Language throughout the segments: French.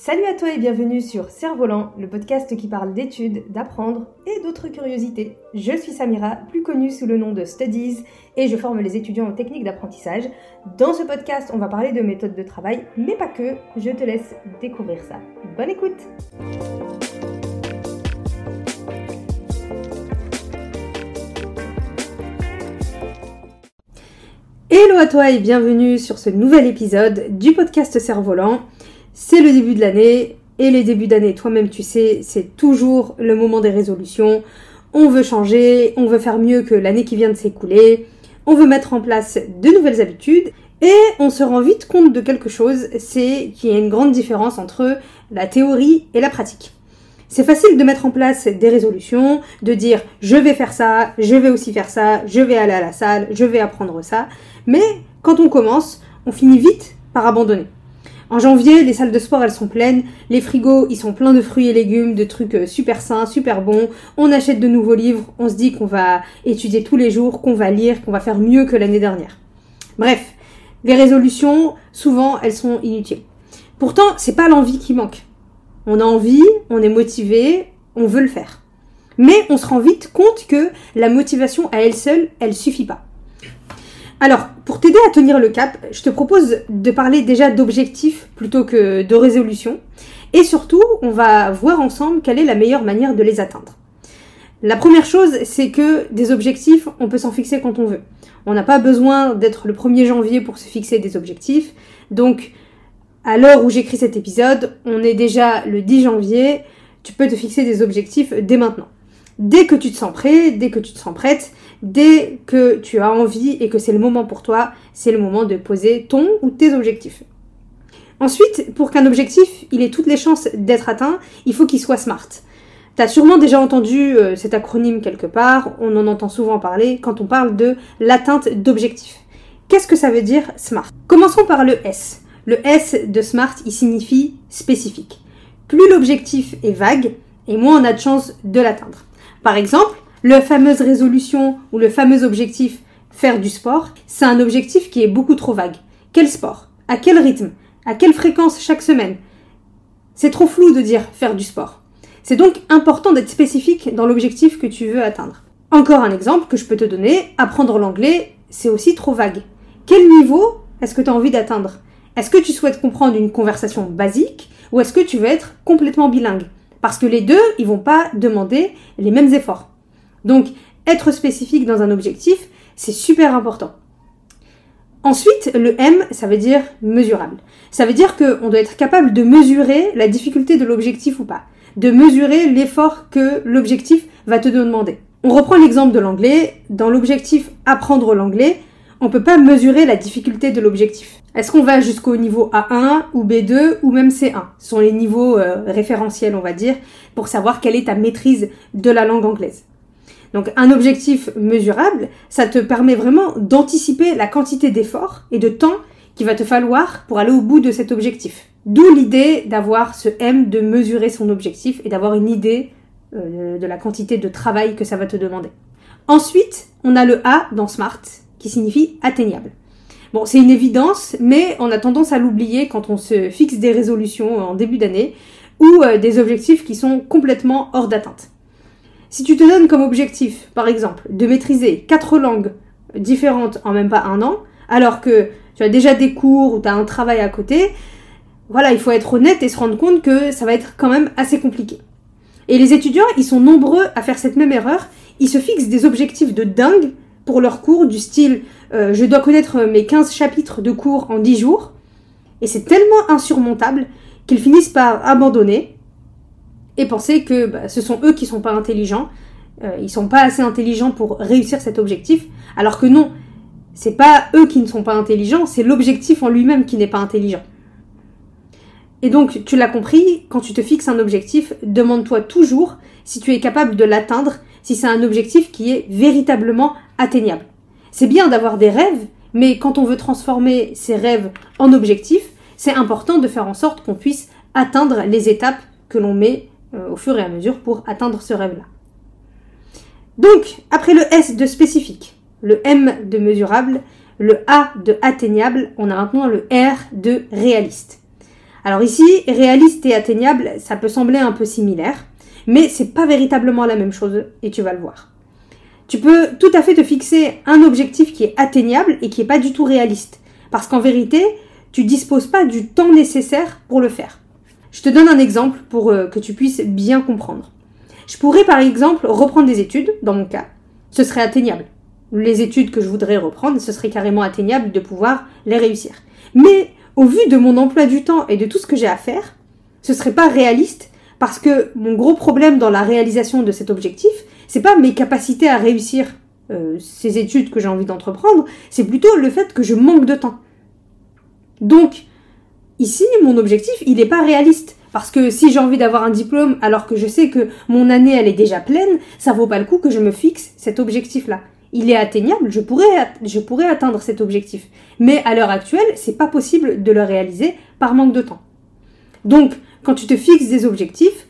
Salut à toi et bienvenue sur Cerf-Volant, le podcast qui parle d'études, d'apprendre et d'autres curiosités. Je suis Samira, plus connue sous le nom de Studies, et je forme les étudiants en techniques d'apprentissage. Dans ce podcast, on va parler de méthodes de travail, mais pas que, je te laisse découvrir ça. Bonne écoute Hello à toi et bienvenue sur ce nouvel épisode du podcast Cerf-Volant. C'est le début de l'année et les débuts d'année, toi-même tu sais, c'est toujours le moment des résolutions. On veut changer, on veut faire mieux que l'année qui vient de s'écouler, on veut mettre en place de nouvelles habitudes et on se rend vite compte de quelque chose, c'est qu'il y a une grande différence entre la théorie et la pratique. C'est facile de mettre en place des résolutions, de dire je vais faire ça, je vais aussi faire ça, je vais aller à la salle, je vais apprendre ça, mais quand on commence, on finit vite par abandonner. En janvier, les salles de sport, elles sont pleines, les frigos, ils sont pleins de fruits et légumes, de trucs euh, super sains, super bons. On achète de nouveaux livres, on se dit qu'on va étudier tous les jours, qu'on va lire, qu'on va faire mieux que l'année dernière. Bref, les résolutions, souvent, elles sont inutiles. Pourtant, c'est pas l'envie qui manque. On a envie, on est motivé, on veut le faire. Mais on se rend vite compte que la motivation à elle seule, elle suffit pas. Alors, pour t'aider à tenir le cap, je te propose de parler déjà d'objectifs plutôt que de résolutions. Et surtout, on va voir ensemble quelle est la meilleure manière de les atteindre. La première chose, c'est que des objectifs, on peut s'en fixer quand on veut. On n'a pas besoin d'être le 1er janvier pour se fixer des objectifs. Donc, à l'heure où j'écris cet épisode, on est déjà le 10 janvier. Tu peux te fixer des objectifs dès maintenant. Dès que tu te sens prêt, dès que tu te sens prête, dès que tu as envie et que c'est le moment pour toi, c'est le moment de poser ton ou tes objectifs. Ensuite, pour qu'un objectif ait toutes les chances d'être atteint, il faut qu'il soit SMART. Tu as sûrement déjà entendu euh, cet acronyme quelque part, on en entend souvent parler quand on parle de l'atteinte d'objectifs. Qu'est-ce que ça veut dire SMART? Commençons par le S. Le S de SMART, il signifie spécifique. Plus l'objectif est vague, et moins on a de chances de l'atteindre. Par exemple, le fameuse résolution ou le fameux objectif faire du sport, c'est un objectif qui est beaucoup trop vague. Quel sport? À quel rythme? À quelle fréquence chaque semaine? C'est trop flou de dire faire du sport. C'est donc important d'être spécifique dans l'objectif que tu veux atteindre. Encore un exemple que je peux te donner, apprendre l'anglais, c'est aussi trop vague. Quel niveau est-ce que tu as envie d'atteindre? Est-ce que tu souhaites comprendre une conversation basique ou est-ce que tu veux être complètement bilingue? Parce que les deux, ils vont pas demander les mêmes efforts. Donc, être spécifique dans un objectif, c'est super important. Ensuite, le M, ça veut dire mesurable. Ça veut dire qu'on doit être capable de mesurer la difficulté de l'objectif ou pas, de mesurer l'effort que l'objectif va te demander. On reprend l'exemple de l'anglais. Dans l'objectif apprendre l'anglais, on ne peut pas mesurer la difficulté de l'objectif. Est-ce qu'on va jusqu'au niveau A1 ou B2 ou même C1 Ce sont les niveaux euh, référentiels, on va dire, pour savoir quelle est ta maîtrise de la langue anglaise. Donc un objectif mesurable, ça te permet vraiment d'anticiper la quantité d'efforts et de temps qu'il va te falloir pour aller au bout de cet objectif. D'où l'idée d'avoir ce M, de mesurer son objectif et d'avoir une idée euh, de la quantité de travail que ça va te demander. Ensuite, on a le A dans SMART, qui signifie atteignable. Bon, c'est une évidence, mais on a tendance à l'oublier quand on se fixe des résolutions en début d'année ou euh, des objectifs qui sont complètement hors d'atteinte. Si tu te donnes comme objectif, par exemple, de maîtriser quatre langues différentes en même pas un an, alors que tu as déjà des cours ou tu as un travail à côté, voilà, il faut être honnête et se rendre compte que ça va être quand même assez compliqué. Et les étudiants, ils sont nombreux à faire cette même erreur. Ils se fixent des objectifs de dingue pour leurs cours, du style euh, je dois connaître mes 15 chapitres de cours en 10 jours. Et c'est tellement insurmontable qu'ils finissent par abandonner et penser que bah, ce sont eux qui sont pas intelligents, euh, ils sont pas assez intelligents pour réussir cet objectif, alors que non, c'est pas eux qui ne sont pas intelligents, c'est l'objectif en lui-même qui n'est pas intelligent. Et donc, tu l'as compris, quand tu te fixes un objectif, demande-toi toujours si tu es capable de l'atteindre, si c'est un objectif qui est véritablement atteignable. C'est bien d'avoir des rêves, mais quand on veut transformer ces rêves en objectifs, c'est important de faire en sorte qu'on puisse atteindre les étapes que l'on met euh, au fur et à mesure pour atteindre ce rêve-là. Donc, après le S de spécifique, le M de mesurable, le A de atteignable, on a maintenant le R de réaliste. Alors ici, réaliste et atteignable, ça peut sembler un peu similaire, mais c'est pas véritablement la même chose et tu vas le voir. Tu peux tout à fait te fixer un objectif qui est atteignable et qui est pas du tout réaliste, parce qu'en vérité, tu disposes pas du temps nécessaire pour le faire. Je te donne un exemple pour euh, que tu puisses bien comprendre. Je pourrais par exemple reprendre des études, dans mon cas, ce serait atteignable. Les études que je voudrais reprendre, ce serait carrément atteignable de pouvoir les réussir. Mais au vu de mon emploi du temps et de tout ce que j'ai à faire, ce serait pas réaliste parce que mon gros problème dans la réalisation de cet objectif, c'est pas mes capacités à réussir euh, ces études que j'ai envie d'entreprendre, c'est plutôt le fait que je manque de temps. Donc, ici, mon objectif, il n'est pas réaliste. Parce que si j'ai envie d'avoir un diplôme alors que je sais que mon année elle est déjà pleine, ça vaut pas le coup que je me fixe cet objectif-là. Il est atteignable, je pourrais, je pourrais atteindre cet objectif. Mais à l'heure actuelle, c'est pas possible de le réaliser par manque de temps. Donc, quand tu te fixes des objectifs,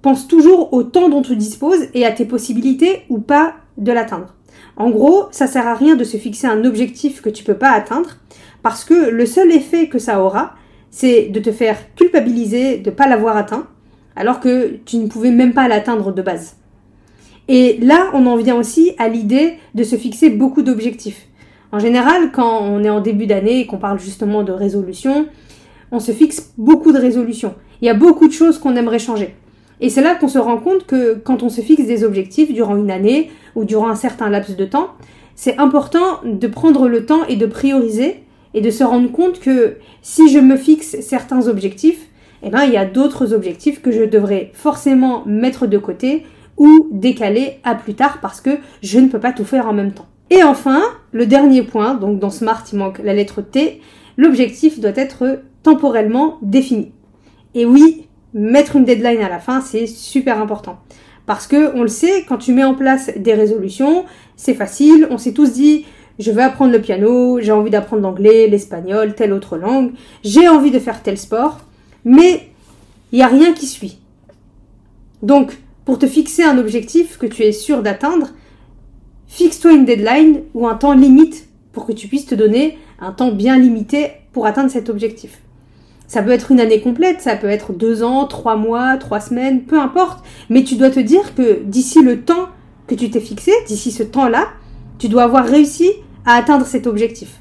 pense toujours au temps dont tu disposes et à tes possibilités ou pas de l'atteindre. En gros, ça sert à rien de se fixer un objectif que tu peux pas atteindre parce que le seul effet que ça aura, c'est de te faire culpabiliser de ne pas l'avoir atteint, alors que tu ne pouvais même pas l'atteindre de base. Et là, on en vient aussi à l'idée de se fixer beaucoup d'objectifs. En général, quand on est en début d'année et qu'on parle justement de résolution, on se fixe beaucoup de résolutions. Il y a beaucoup de choses qu'on aimerait changer. Et c'est là qu'on se rend compte que quand on se fixe des objectifs durant une année ou durant un certain laps de temps, c'est important de prendre le temps et de prioriser et de se rendre compte que si je me fixe certains objectifs, eh ben, il y a d'autres objectifs que je devrais forcément mettre de côté ou décaler à plus tard parce que je ne peux pas tout faire en même temps. Et enfin, le dernier point, donc dans Smart il manque la lettre T, l'objectif doit être temporellement défini. Et oui, mettre une deadline à la fin, c'est super important. Parce que on le sait, quand tu mets en place des résolutions, c'est facile, on s'est tous dit je veux apprendre le piano, j'ai envie d'apprendre l'anglais, l'espagnol, telle autre langue, j'ai envie de faire tel sport, mais il n'y a rien qui suit. Donc, pour te fixer un objectif que tu es sûr d'atteindre, fixe-toi une deadline ou un temps limite pour que tu puisses te donner un temps bien limité pour atteindre cet objectif. Ça peut être une année complète, ça peut être deux ans, trois mois, trois semaines, peu importe, mais tu dois te dire que d'ici le temps que tu t'es fixé, d'ici ce temps-là, tu dois avoir réussi à atteindre cet objectif.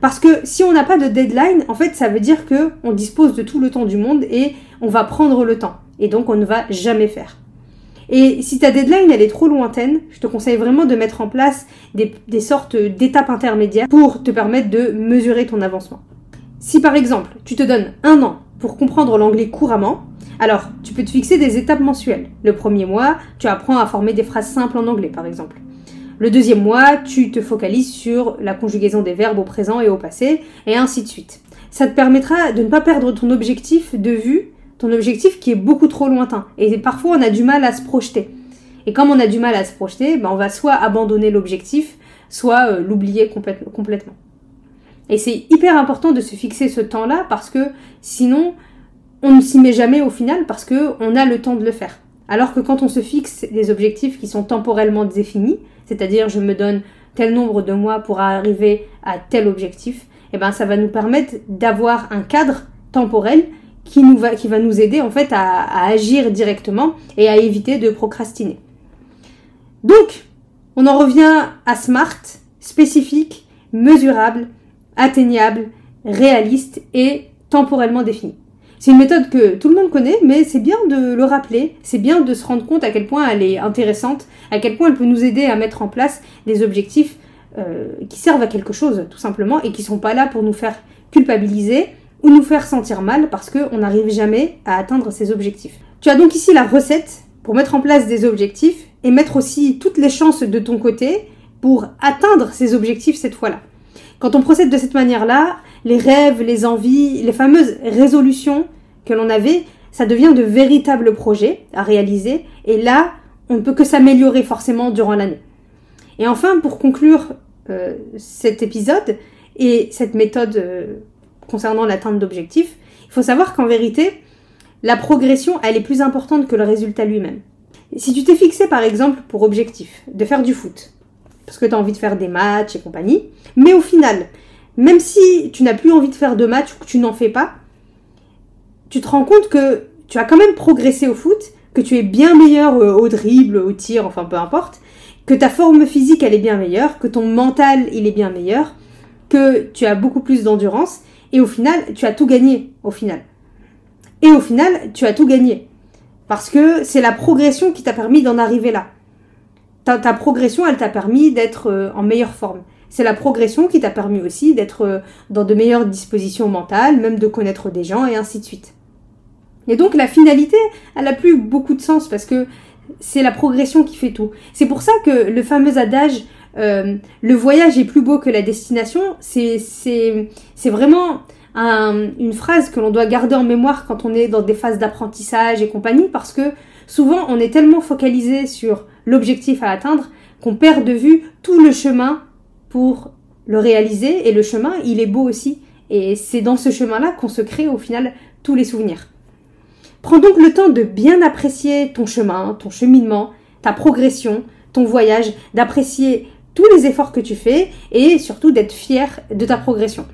Parce que si on n'a pas de deadline, en fait, ça veut dire que on dispose de tout le temps du monde et on va prendre le temps. Et donc, on ne va jamais faire. Et si ta deadline, elle est trop lointaine, je te conseille vraiment de mettre en place des, des sortes d'étapes intermédiaires pour te permettre de mesurer ton avancement. Si par exemple, tu te donnes un an pour comprendre l'anglais couramment, alors tu peux te fixer des étapes mensuelles. Le premier mois, tu apprends à former des phrases simples en anglais, par exemple. Le deuxième mois, tu te focalises sur la conjugaison des verbes au présent et au passé, et ainsi de suite. Ça te permettra de ne pas perdre ton objectif de vue, ton objectif qui est beaucoup trop lointain. Et parfois, on a du mal à se projeter. Et comme on a du mal à se projeter, ben on va soit abandonner l'objectif, soit euh, l'oublier complètement. Et c'est hyper important de se fixer ce temps-là parce que sinon, on ne s'y met jamais au final parce que on a le temps de le faire. Alors que quand on se fixe des objectifs qui sont temporellement définis, c'est-à-dire je me donne tel nombre de mois pour arriver à tel objectif, eh ben ça va nous permettre d'avoir un cadre temporel qui, nous va, qui nous aider en fait à agir directement et à éviter de procrastiner. Donc, on en revient à SMART, spécifique, mesurable, atteignable, réaliste et temporellement défini. C'est une méthode que tout le monde connaît, mais c'est bien de le rappeler, c'est bien de se rendre compte à quel point elle est intéressante, à quel point elle peut nous aider à mettre en place des objectifs euh, qui servent à quelque chose, tout simplement, et qui sont pas là pour nous faire culpabiliser ou nous faire sentir mal parce qu'on n'arrive jamais à atteindre ces objectifs. Tu as donc ici la recette pour mettre en place des objectifs et mettre aussi toutes les chances de ton côté pour atteindre ces objectifs cette fois-là. Quand on procède de cette manière-là, les rêves, les envies, les fameuses résolutions que l'on avait, ça devient de véritables projets à réaliser. Et là, on ne peut que s'améliorer forcément durant l'année. Et enfin, pour conclure euh, cet épisode et cette méthode euh, concernant l'atteinte d'objectifs, il faut savoir qu'en vérité, la progression, elle est plus importante que le résultat lui-même. Si tu t'es fixé par exemple pour objectif de faire du foot, parce que tu as envie de faire des matchs et compagnie, mais au final, même si tu n'as plus envie de faire de matchs ou que tu n'en fais pas, tu te rends compte que tu as quand même progressé au foot, que tu es bien meilleur au dribble, au tir, enfin peu importe, que ta forme physique elle est bien meilleure, que ton mental il est bien meilleur, que tu as beaucoup plus d'endurance, et au final, tu as tout gagné, au final. Et au final, tu as tout gagné. Parce que c'est la progression qui t'a permis d'en arriver là. Ta, progression, elle t'a permis d'être euh, en meilleure forme. C'est la progression qui t'a permis aussi d'être euh, dans de meilleures dispositions mentales, même de connaître des gens et ainsi de suite. Et donc la finalité, elle a plus beaucoup de sens parce que c'est la progression qui fait tout. C'est pour ça que le fameux adage euh, le voyage est plus beau que la destination, c'est vraiment une phrase que l'on doit garder en mémoire quand on est dans des phases d'apprentissage et compagnie, parce que souvent on est tellement focalisé sur l'objectif à atteindre qu'on perd de vue tout le chemin pour le réaliser, et le chemin, il est beau aussi. Et c'est dans ce chemin-là qu'on se crée au final tous les souvenirs. Prends donc le temps de bien apprécier ton chemin, ton cheminement, ta progression, ton voyage, d'apprécier tous les efforts que tu fais et surtout d'être fier de ta progression.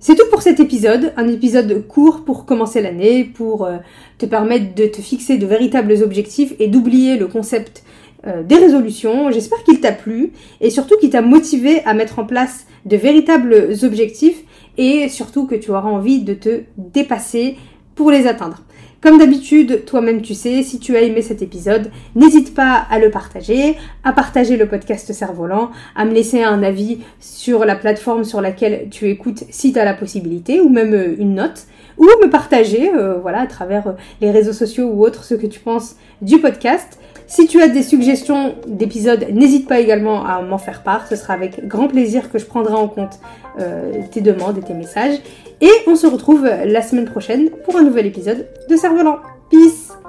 C'est tout pour cet épisode, un épisode court pour commencer l'année, pour euh, te permettre de te fixer de véritables objectifs et d'oublier le concept euh, des résolutions. J'espère qu'il t'a plu et surtout qu'il t'a motivé à mettre en place de véritables objectifs et surtout que tu auras envie de te dépasser pour les atteindre. Comme d'habitude, toi-même tu sais, si tu as aimé cet épisode, n'hésite pas à le partager, à partager le podcast Cerf-Volant, à me laisser un avis sur la plateforme sur laquelle tu écoutes si tu as la possibilité, ou même euh, une note, ou me partager, euh, voilà, à travers euh, les réseaux sociaux ou autres, ce que tu penses du podcast. Si tu as des suggestions d'épisodes, n'hésite pas également à m'en faire part. Ce sera avec grand plaisir que je prendrai en compte tes demandes et tes messages. Et on se retrouve la semaine prochaine pour un nouvel épisode de Cerf-Volant. 最後のピース。